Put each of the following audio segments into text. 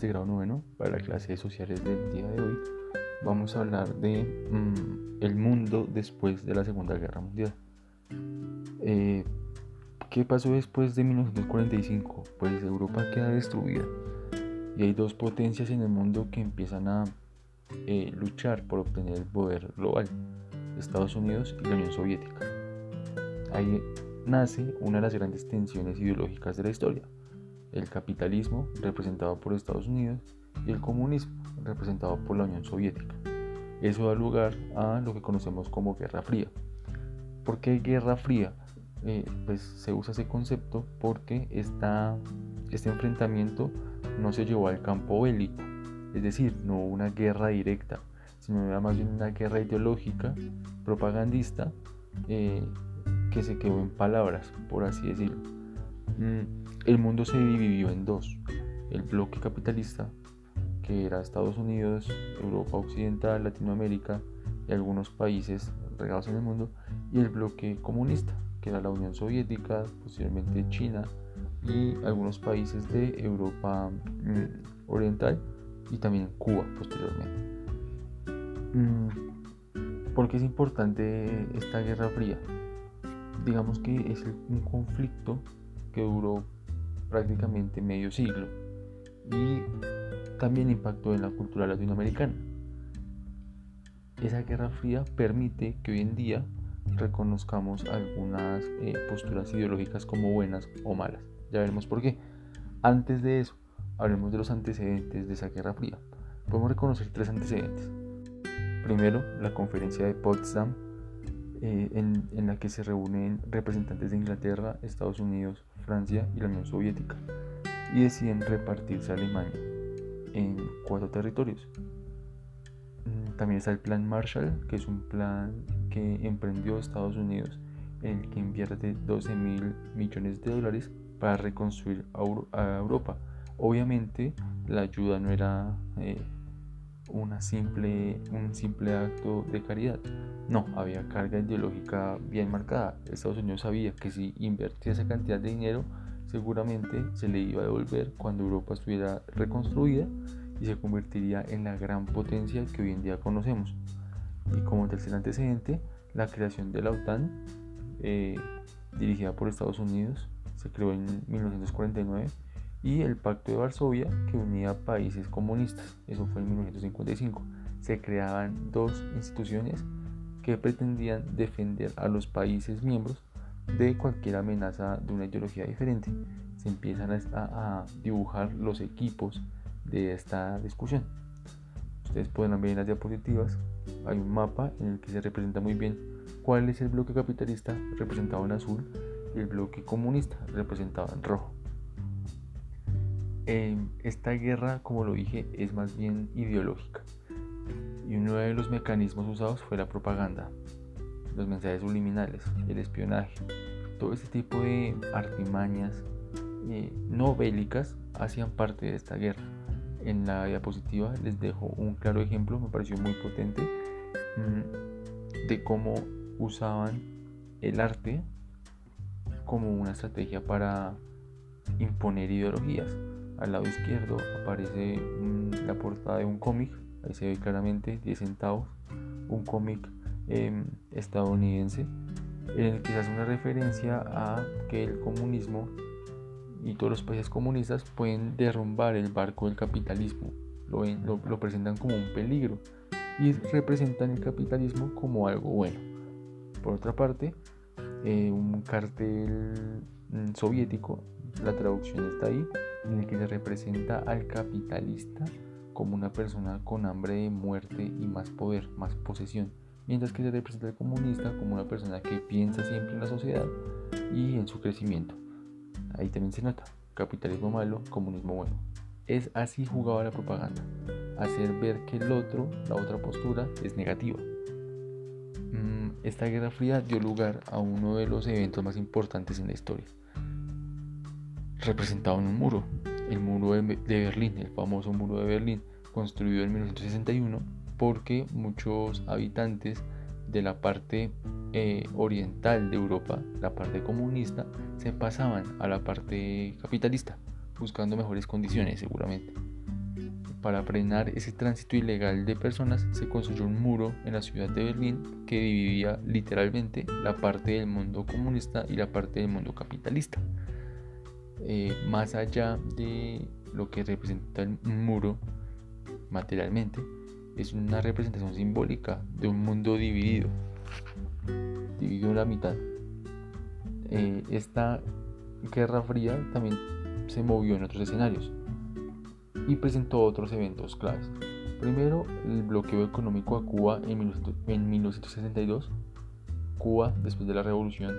de grado noveno, para la clase de sociales del día de hoy, vamos a hablar de mm, el mundo después de la Segunda Guerra Mundial. Eh, ¿Qué pasó después de 1945? Pues Europa queda destruida y hay dos potencias en el mundo que empiezan a eh, luchar por obtener el poder global, Estados Unidos y la Unión Soviética. Ahí nace una de las grandes tensiones ideológicas de la historia, el capitalismo representado por Estados Unidos y el comunismo representado por la Unión Soviética. Eso da lugar a lo que conocemos como Guerra Fría. ¿Por qué Guerra Fría? Eh, pues se usa ese concepto porque esta, este enfrentamiento no se llevó al campo bélico, es decir, no una guerra directa, sino era más bien una guerra ideológica, propagandista, eh, que se quedó en palabras, por así decirlo. Mm, el mundo se dividió en dos, el bloque capitalista, que era Estados Unidos, Europa Occidental, Latinoamérica y algunos países regados en el mundo, y el bloque comunista, que era la Unión Soviética, posiblemente China y algunos países de Europa mm, Oriental y también Cuba posteriormente. Mm, ¿Por qué es importante esta Guerra Fría? Digamos que es un conflicto que duró prácticamente medio siglo y también impactó en la cultura latinoamericana. Esa Guerra Fría permite que hoy en día reconozcamos algunas eh, posturas ideológicas como buenas o malas. Ya veremos por qué. Antes de eso, hablemos de los antecedentes de esa Guerra Fría. Podemos reconocer tres antecedentes. Primero, la conferencia de Potsdam, eh, en, en, la que se reúnen representantes de Inglaterra, Estados Unidos, Francia y la Unión Soviética, y deciden repartirse Alemania en cuatro territorios. Mm, también está el Plan Marshall, que es un plan que emprendió Estados Unidos en el que invierte 12 mil millones de dólares para reconstruir a Europa. Obviamente la ayuda no era eh, una simple, un simple acto de caridad. No, había carga ideológica bien marcada. Estados Unidos sabía que si invertía esa cantidad de dinero, seguramente se le iba a devolver cuando Europa estuviera reconstruida y se convertiría en la gran potencia que hoy en día conocemos. Y como tercer antecedente, la creación de la OTAN, eh, dirigida por Estados Unidos, se creó en 1949, y el Pacto de Varsovia, que unía países comunistas, eso fue en 1955. Se creaban dos instituciones que pretendían defender a los países miembros de cualquier amenaza de una ideología diferente. Se empiezan a, dibujar los equipos de esta discusión. Ustedes pueden ver en las diapositivas, hay un mapa en el que se representa muy bien cuál es el bloque capitalista representado en azul y el bloque comunista representado en rojo. Esta guerra, como lo dije, es más bien ideológica y uno de los mecanismos usados fue la propaganda, los mensajes subliminales, el espionaje, todo este tipo de artimañas eh, no bélicas hacían parte de esta guerra. En la diapositiva les dejo un claro ejemplo, me pareció muy potente, mm, de cómo usaban el arte como una estrategia para imponer ideologías. Al lado izquierdo aparece la portada de un cómic ahí se ve claramente 10 centavos, un cómic em, estadounidense en el que se hace una referencia a que el comunismo y todos los países comunistas pueden derrumbar el barco del capitalismo, lo, lo, presentan como un peligro y representan el capitalismo como algo bueno. Por otra parte, eh, un cartel mm, soviético, la traducción está ahí, en el que se representa al capitalista como una persona con hambre de muerte y más poder, más posesión, mientras que se representa al comunista como una persona que piensa siempre en la sociedad y en su crecimiento. Ahí también se nota, capitalismo malo, comunismo bueno. Es así jugaba la propaganda, hacer ver que el otro, la otra postura, es negativa. Mm, esta Guerra Fría dio lugar a uno de los eventos más importantes en la historia, representado en un muro, el muro de Berlín, el famoso muro de Berlín, construido en 1961 porque muchos habitantes de la parte eh, oriental de Europa, la parte comunista, se pasaban a la parte capitalista, buscando mejores condiciones seguramente. para frenar ese tránsito ilegal de personas, se construyó un muro en la ciudad de Berlín que dividía literalmente la parte del mundo comunista y la parte del mundo capitalista. Eh, más allá de lo que representa el muro materialmente, es una representación simbólica de un mundo dividido, dividido en la mitad. Eh, esta guerra fría también se movió en otros escenarios y presentó otros eventos claves. Primero, el bloqueo económico a Cuba en, 1962. Cuba, después de la revolución,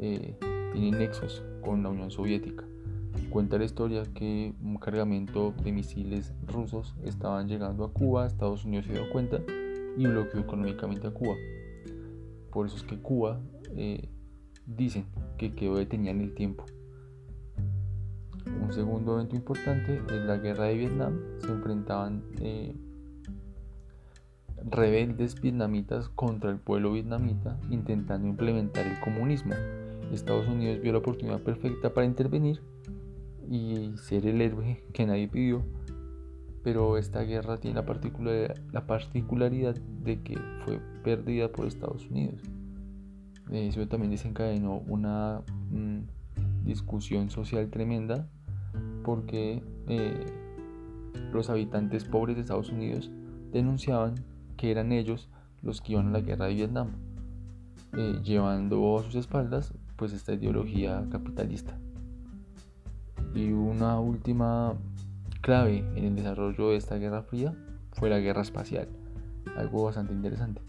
eh, tiene nexos con la Unión Soviética. Cuenta la historia que un cargamento de misiles rusos estaban llegando a Cuba, Estados Unidos se dio cuenta y bloqueó económicamente a Cuba. Por eso es que Cuba eh, dicen que quedó detenida en el tiempo un segundo evento importante es la guerra de Vietnam. Se enfrentaban eh, rebeldes vietnamitas contra el pueblo vietnamita intentando implementar el comunismo. Estados Unidos vio la oportunidad perfecta para intervenir y ser el héroe que nadie pidió. Pero esta guerra tiene la, particularidad, la particularidad de que fue perdida por Estados Unidos. Eso también desencadenó una mm, discusión social tremenda porque eh, los habitantes pobres de Estados Unidos denunciaban que eran ellos los que iban a la guerra de Vietnam, eh, llevando a sus espaldas pues esta ideología capitalista. Y una última clave en el desarrollo de esta guerra fría fue la guerra espacial, algo bastante interesante.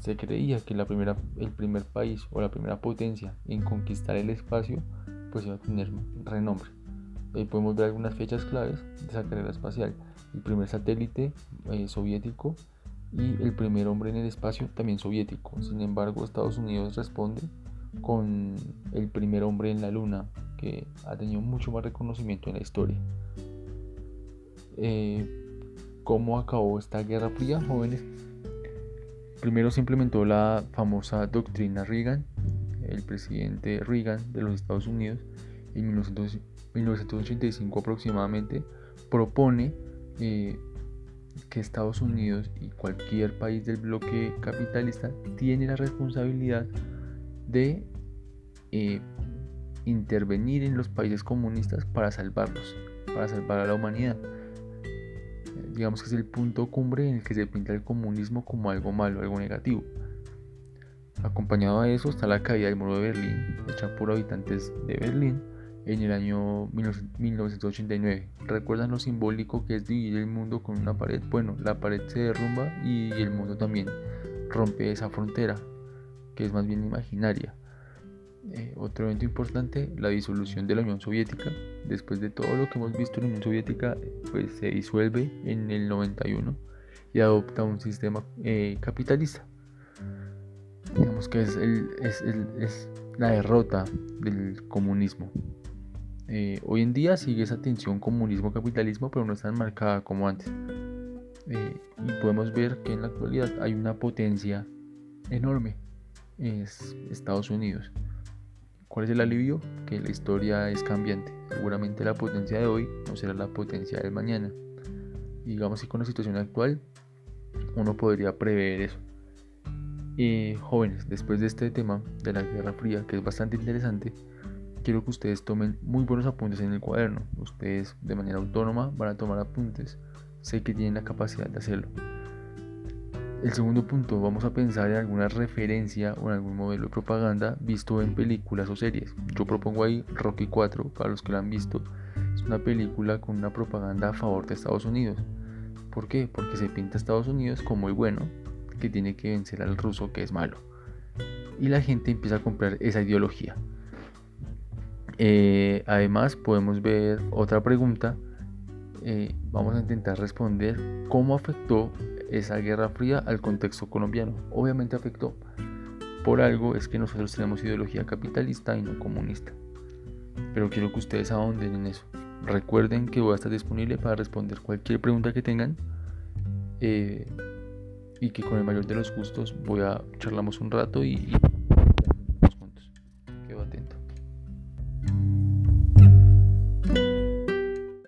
Se creía que la primera, el primer país o la primera potencia en conquistar el espacio pues iba a tener renombre. Ahí podemos ver algunas fechas claves de esa carrera espacial. El primer satélite eh, soviético y el primer hombre en el espacio también soviético. Sin embargo, Estados Unidos responde con el primer hombre en la Luna, que ha tenido mucho más reconocimiento en la historia. Eh, ¿Cómo acabó esta Guerra Fría, jóvenes? Primero se implementó la famosa doctrina Reagan, el presidente Reagan de los Estados Unidos, en 1950 1985 aproximadamente, propone eh, que Estados Unidos y cualquier país del bloque capitalista tiene la responsabilidad de eh, intervenir en los países comunistas para salvarlos, para salvar a la humanidad. digamos que es el punto cumbre en el que se pinta el comunismo como algo malo, algo negativo. Acompañado a eso está la caída del muro de Berlín, hecha por habitantes de Berlín, en el año 1989. ¿Recuerdan lo simbólico que es dividir el mundo con una pared? Bueno, la pared se derrumba y el mundo también rompe esa frontera, que es más bien imaginaria. Eh, otro evento importante, la disolución de la Unión Soviética. Después de todo lo que hemos visto, la Unión Soviética pues, se disuelve en el 91 y adopta un sistema eh, capitalista. Digamos que es, la derrota del comunismo. Eh, hoy en día sigue esa tensión comunismo-capitalismo, pero no es tan marcada como antes. Y podemos ver que en la actualidad hay una potencia enorme, es Estados Unidos. ¿Cuál es el alivio? Que la historia es cambiante. Seguramente la potencia de hoy no será la potencia del mañana. Y digamos que con la situación actual uno podría prever eso. Y jóvenes, después de este tema de la Guerra Fría, que es bastante interesante, quiero que ustedes tomen muy buenos apuntes en el cuaderno. Ustedes de manera autónoma van a tomar apuntes. Sé que tienen la capacidad de hacerlo. El segundo punto, vamos a pensar en alguna referencia o en algún modelo de propaganda visto en películas o series. Yo propongo ahí Rocky 4, para los que lo han visto. Es una película con una propaganda a favor de Estados Unidos. ¿Por qué? Porque se pinta a Estados Unidos como el bueno, que tiene que vencer al ruso que es malo. Y la gente empieza a comprar esa ideología. Eh, además podemos ver otra pregunta. Eh, vamos a intentar responder cómo afectó esa guerra fría al contexto colombiano. Obviamente afectó. Por algo es que nosotros tenemos ideología capitalista y no comunista. Pero quiero que ustedes ahonden en eso. Recuerden que voy a estar disponible para responder cualquier pregunta que tengan. Eh, y que con el mayor de los gustos voy a charlamos un rato y